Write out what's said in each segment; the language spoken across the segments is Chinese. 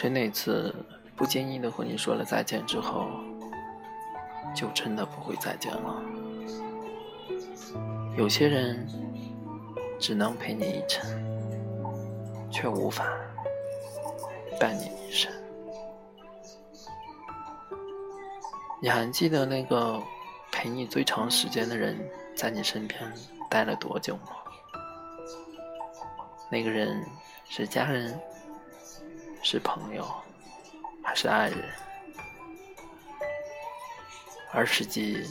谁哪次不经意的和你说了再见之后，就真的不会再见了。有些人只能陪你一程，却无法伴你一生。你还记得那个陪你最长时间的人在你身边待了多久吗？那个人是家人，是朋友，还是爱人？而实际，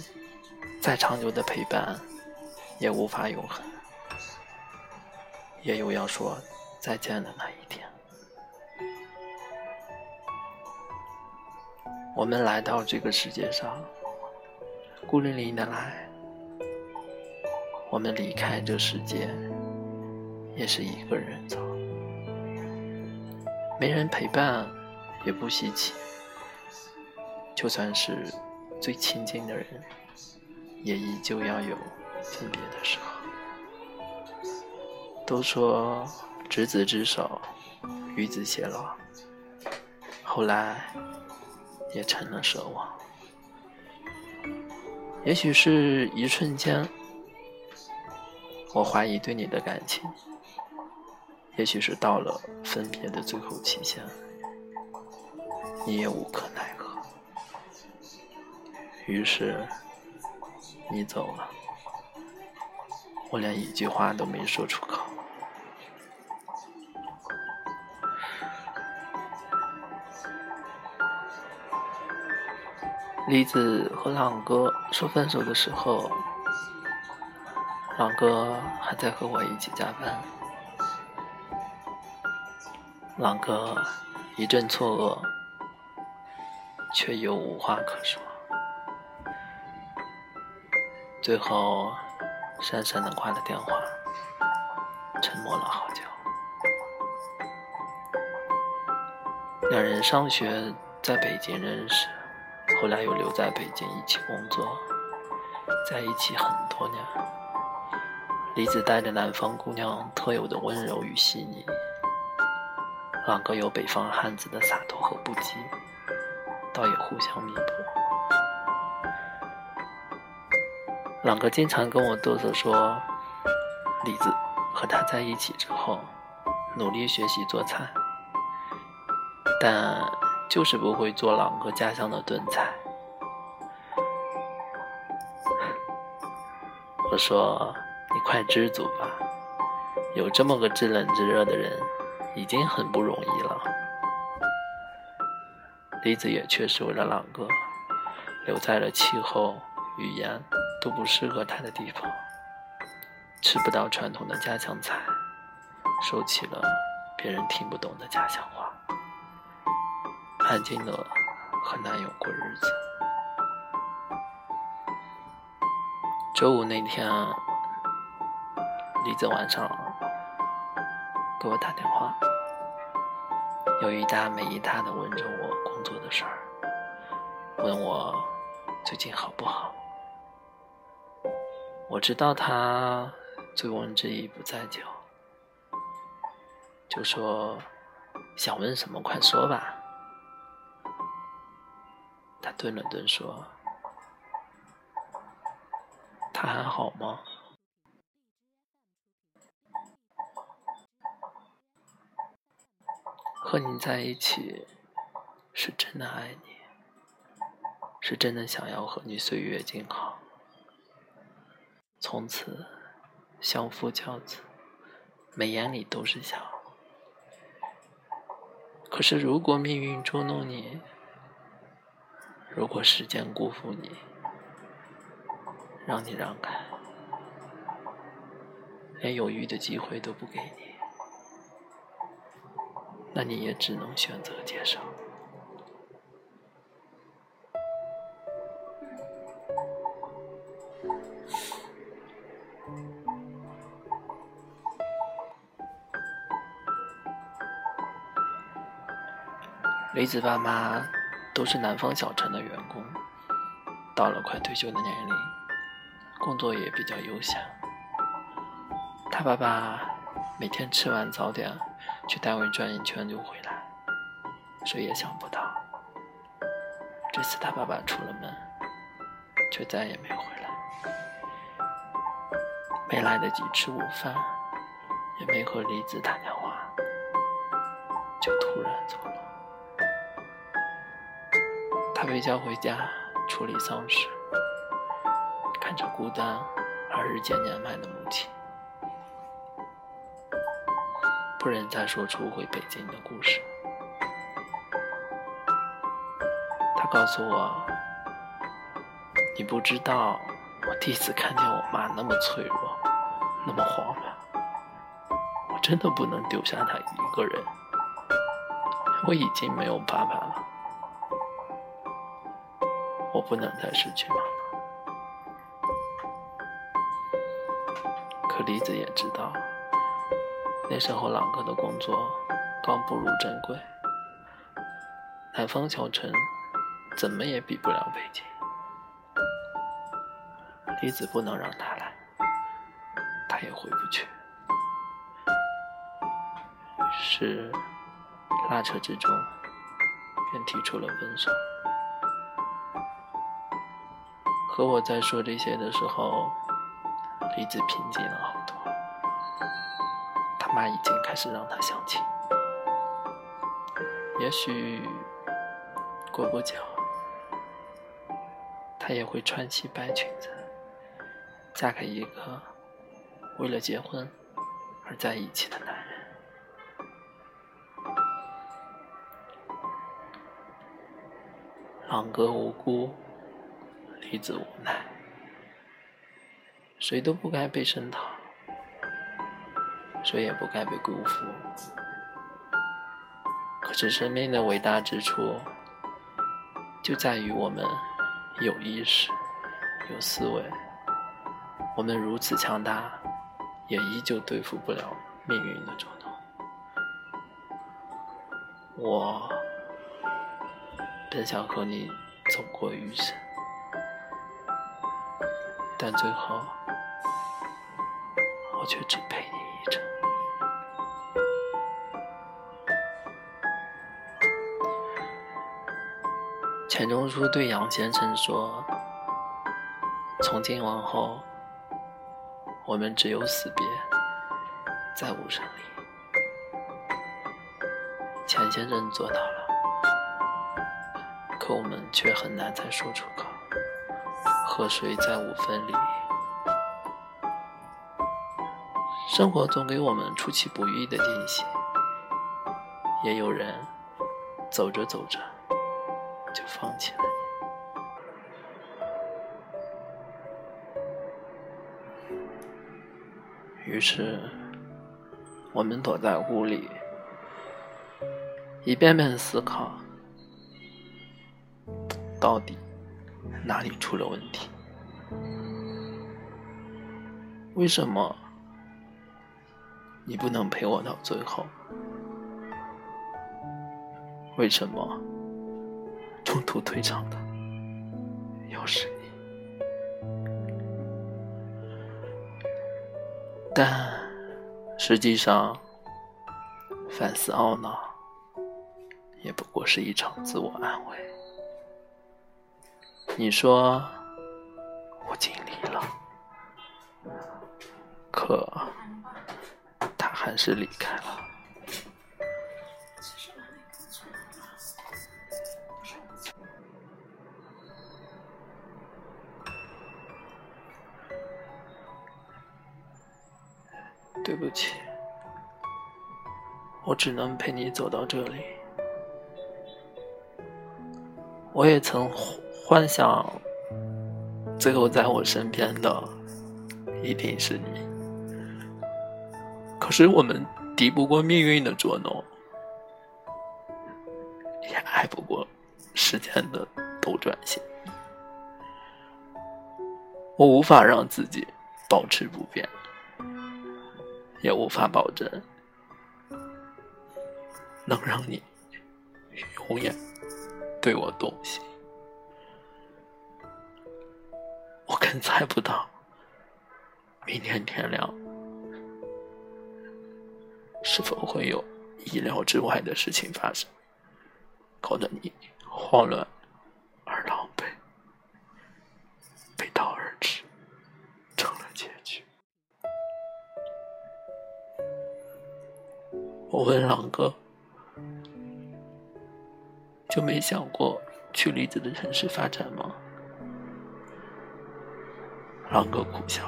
再长久的陪伴，也无法永恒。也有要说再见的那一天。我们来到这个世界上，孤零零的来；我们离开这世界。也是一个人走，没人陪伴也不稀奇。就算是最亲近的人，也依旧要有分别的时候。都说执子之手，与子偕老，后来也成了奢望。也许是一瞬间，我怀疑对你的感情。也许是到了分别的最后期限，你也无可奈何，于是你走了，我连一句话都没说出口。李子和朗哥说分手的时候，朗哥还在和我一起加班。朗哥一阵错愕，却又无话可说。最后，讪讪的挂了电话，沉默了好久。两人上学在北京认识，后来又留在北京一起工作，在一起很多年。李子带着南方姑娘特有的温柔与细腻。朗哥有北方汉子的洒脱和不羁，倒也互相弥补。朗哥经常跟我嘚瑟说，李子和他在一起之后，努力学习做菜，但就是不会做朗哥家乡的炖菜。我说：“你快知足吧，有这么个知冷知热的人。”已经很不容易了。李子也确实为了朗哥，留在了气候、语言都不适合他的地方，吃不到传统的家乡菜，说起了别人听不懂的家乡话，安静的和男友过日子。周五那天，李子晚上给我打电话。有一搭没一搭的问着我工作的事儿，问我最近好不好。我知道他醉翁之意不在酒，就说想问什么快说吧。他顿了顿说：“他还好吗？”和你在一起，是真的爱你，是真的想要和你岁月静好，从此相夫教子，眉眼里都是笑。可是如果命运捉弄你，如果时间辜负你，让你让开，连犹豫的机会都不给你。那你也只能选择接受。雷子爸妈都是南方小城的员工，到了快退休的年龄，工作也比较悠闲。他爸爸每天吃完早点去单位转一圈就回来，谁也想不到，这次他爸爸出了门，却再也没回来，没来得及吃午饭，也没和李子打电话，就突然走了。他被叫回家处理丧事，看着孤单而日渐年迈的母亲。不忍再说出回北京的故事。他告诉我：“你不知道，我第一次看见我妈那么脆弱，那么慌乱。我真的不能丢下她一个人。我已经没有爸爸了，我不能再失去妈妈。可李子也知道。”那时候，朗哥的工作刚步入正轨，南方小城怎么也比不了北京。李子不能让他来，他也回不去。于是，拉扯之中，便提出了分手。和我在说这些的时候，李子平静了好多。妈已经开始让他相亲，也许过不久，她也会穿起白裙子，嫁给一个为了结婚而在一起的男人。朗哥无辜，李子无奈，谁都不该被声讨。谁也不该被辜负。可是生命的伟大之处，就在于我们有意识、有思维。我们如此强大，也依旧对付不了命运的捉弄。我本想和你走过余生，但最后，我却只陪你一程。钱钟书对杨先生说：“从今往后，我们只有死别，再无生离。”钱先生做到了，可我们却很难再说出口：“和谁再无分离？”生活总给我们出其不意的惊喜，也有人走着走着。就放弃了于是，我们躲在屋里，一遍遍思考，到底哪里出了问题？为什么你不能陪我到最后？为什么？中途退场的又是你，但实际上反思懊恼，也不过是一场自我安慰。你说我尽力了，可他还是离开了。对不起，我只能陪你走到这里。我也曾幻想，最后在我身边的一定是你。可是我们敌不过命运的捉弄，也挨不过时间的斗转星。我无法让自己保持不变。也无法保证能让你永远对我动心。我更猜不到明天天亮是否会有意料之外的事情发生，搞得你慌乱问朗哥，就没想过去离子的城市发展吗？朗哥苦笑。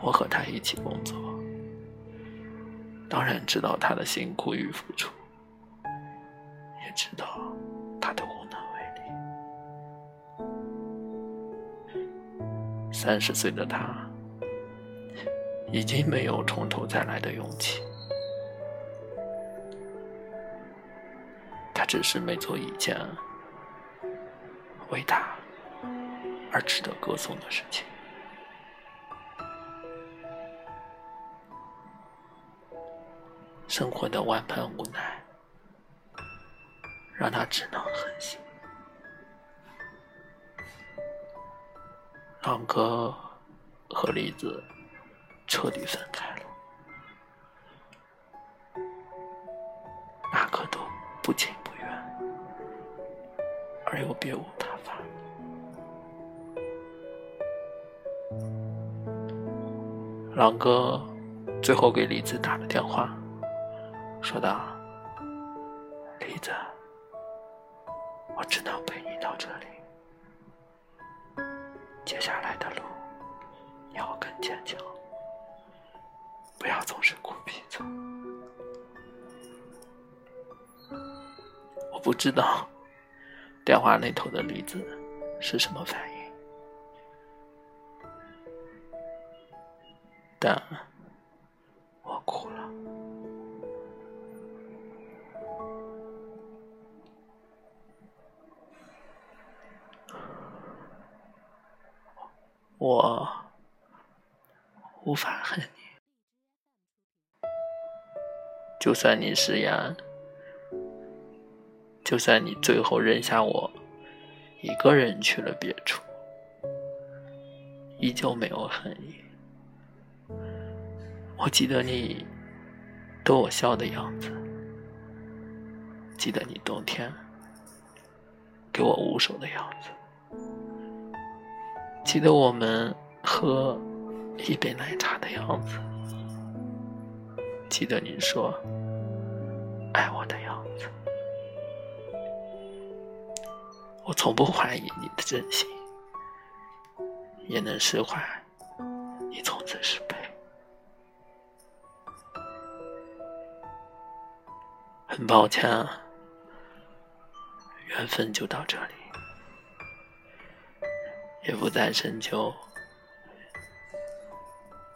我和他一起工作，当然知道他的辛苦与付出，也知道他的无能为力。三十岁的他，已经没有从头再来的勇气，只是没做一件伟大而值得歌颂的事情。生活的万般无奈，让他只能狠心。朗哥和栗子彻底分开狼哥最后给李子打了电话。说道：“李子，我只能陪你到这里。接下来的路，你要更坚强，不要总是哭鼻子。我不知道电话那头的李子是什么反应，但……”我哭了。我无法恨你，就算你食言，就算你最后扔下我一个人去了别处，依旧没有恨你。我记得你逗我笑的样子，记得你冬天给我捂手的样子。记得我们喝一杯奶茶的样子，记得你说爱我的样子，我从不怀疑你的真心，也能释怀很抱歉，缘分就到这里。也不再深究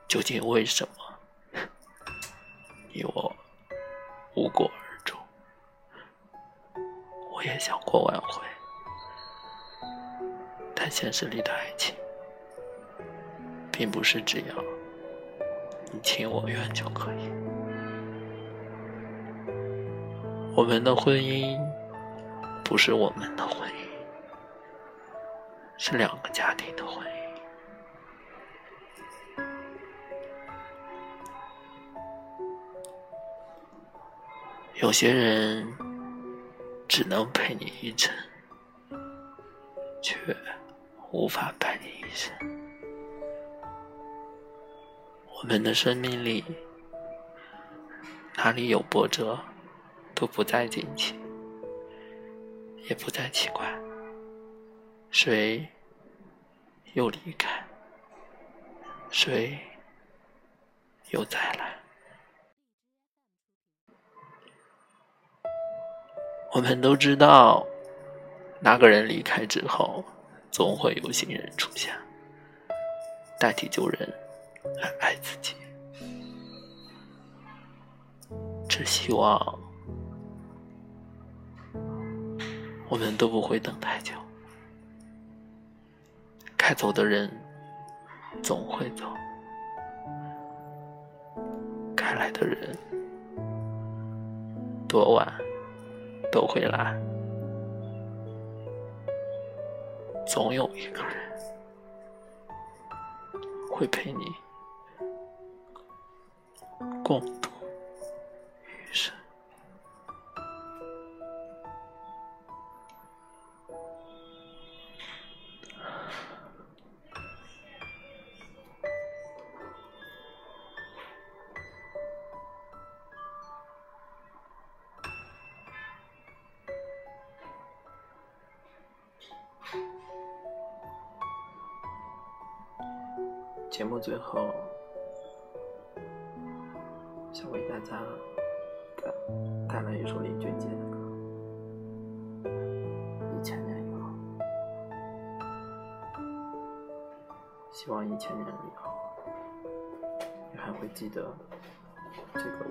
究竟为什么你我无果而终。我也想过挽回，但现实里的爱情并不是只要你情我愿就可以。我们的婚姻不是我们的婚姻。是两个家庭的婚姻。有些人只能陪你一程，却无法伴你一生。我们的生命里，哪里有波折，都不再惊奇，也不再奇怪。谁又离开？谁又再来？我们都知道，那个人离开之后，总会有新人出现，代替旧人来爱自己。只希望我们都不会等太久。该走的人总会走，该来的人多晚都会来，总有一个人会陪你共节目最后，想为大家带带来一首林俊杰的歌，《一千年以后》。希望一千年以后，你还会记得这个我。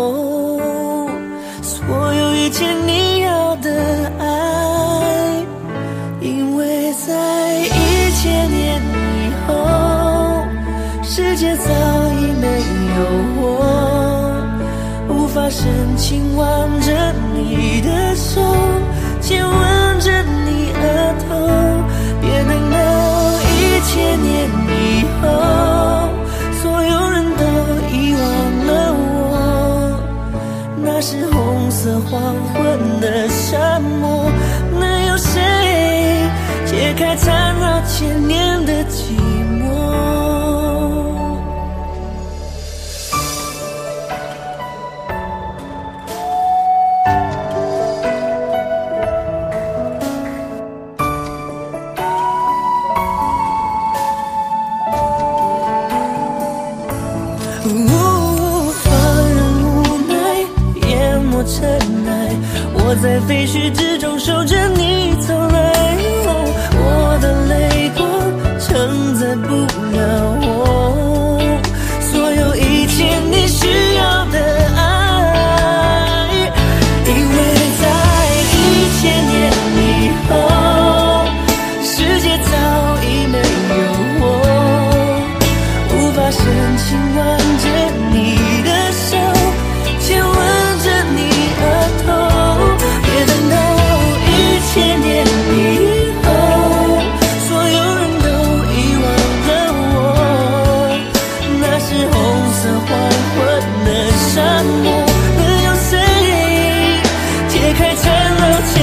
time. 天若晴